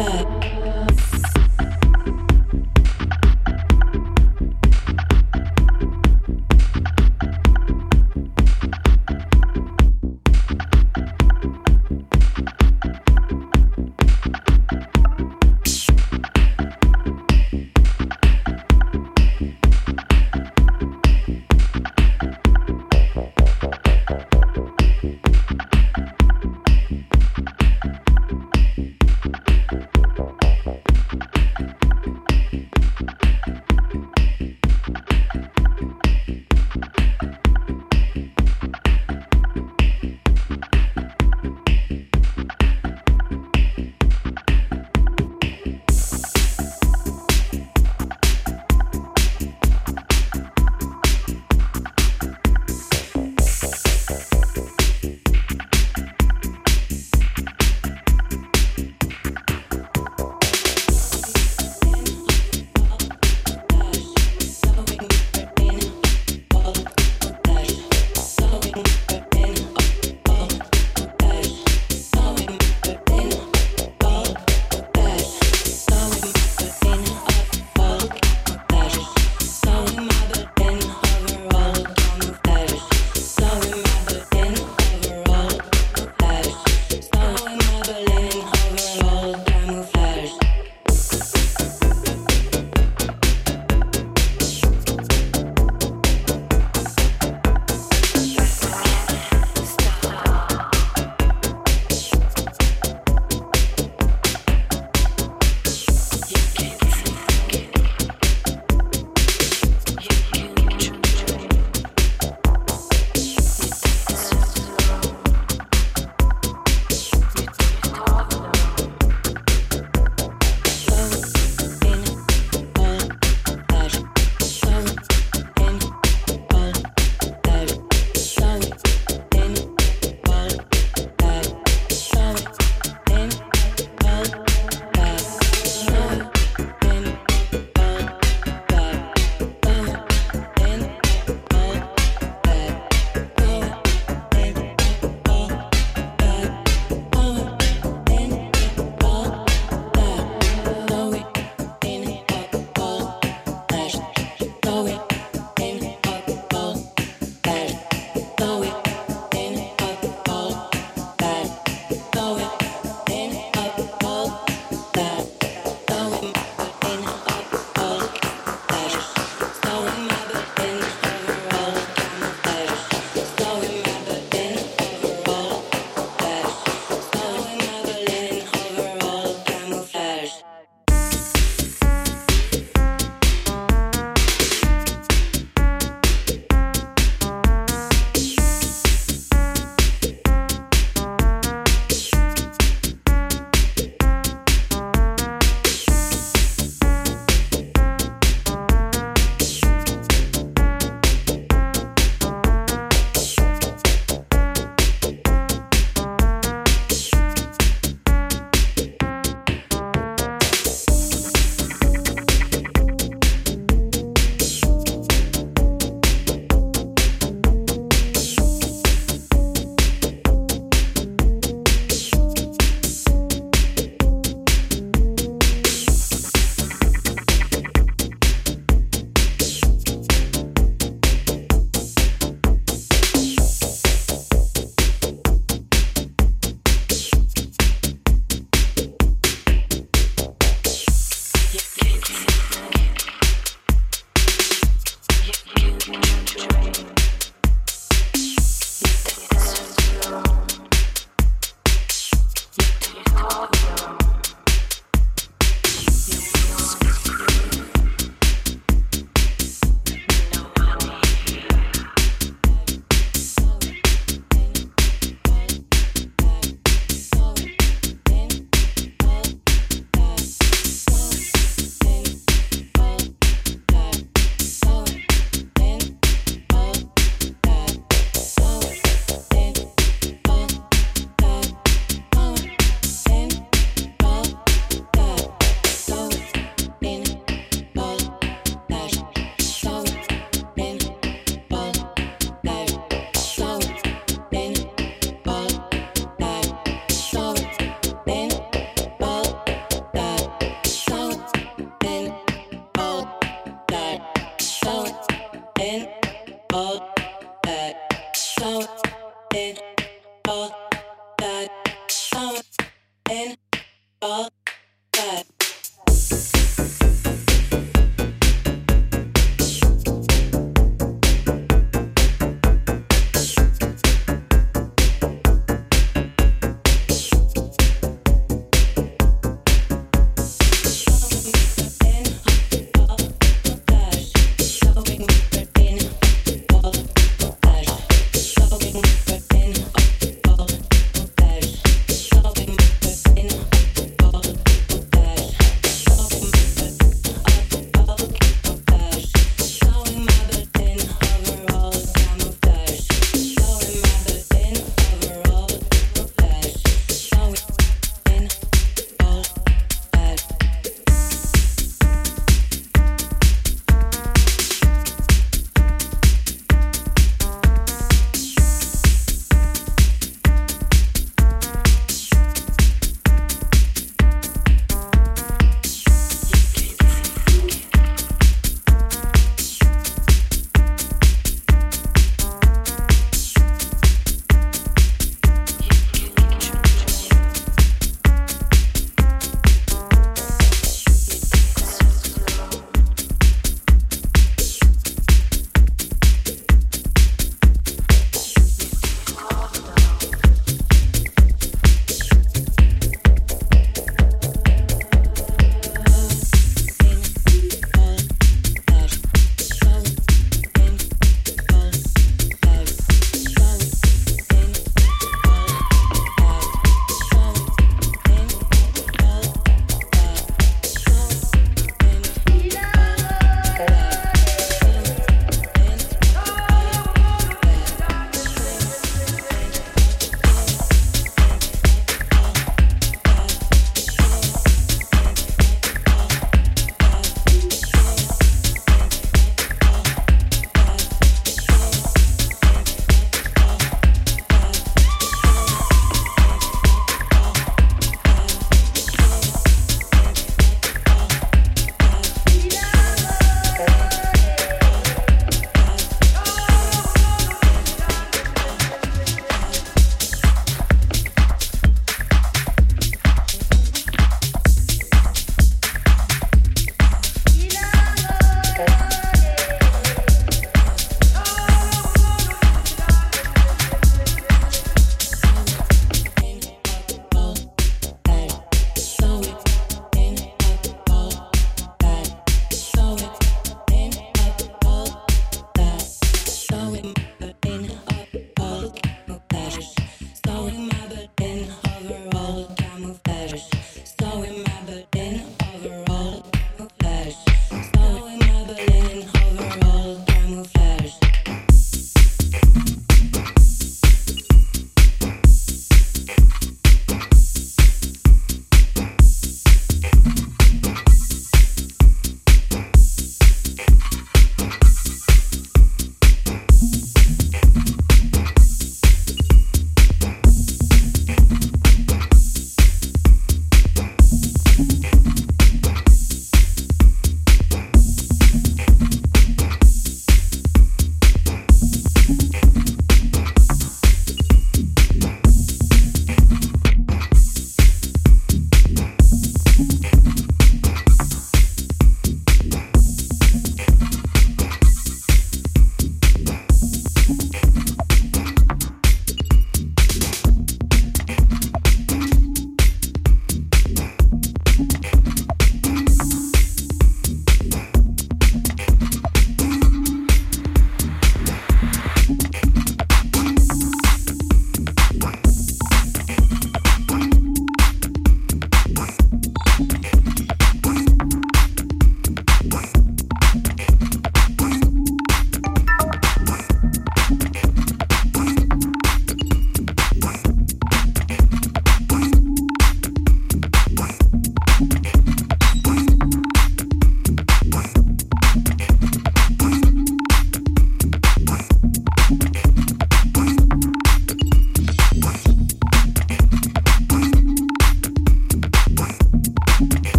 Yeah.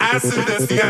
Acid is the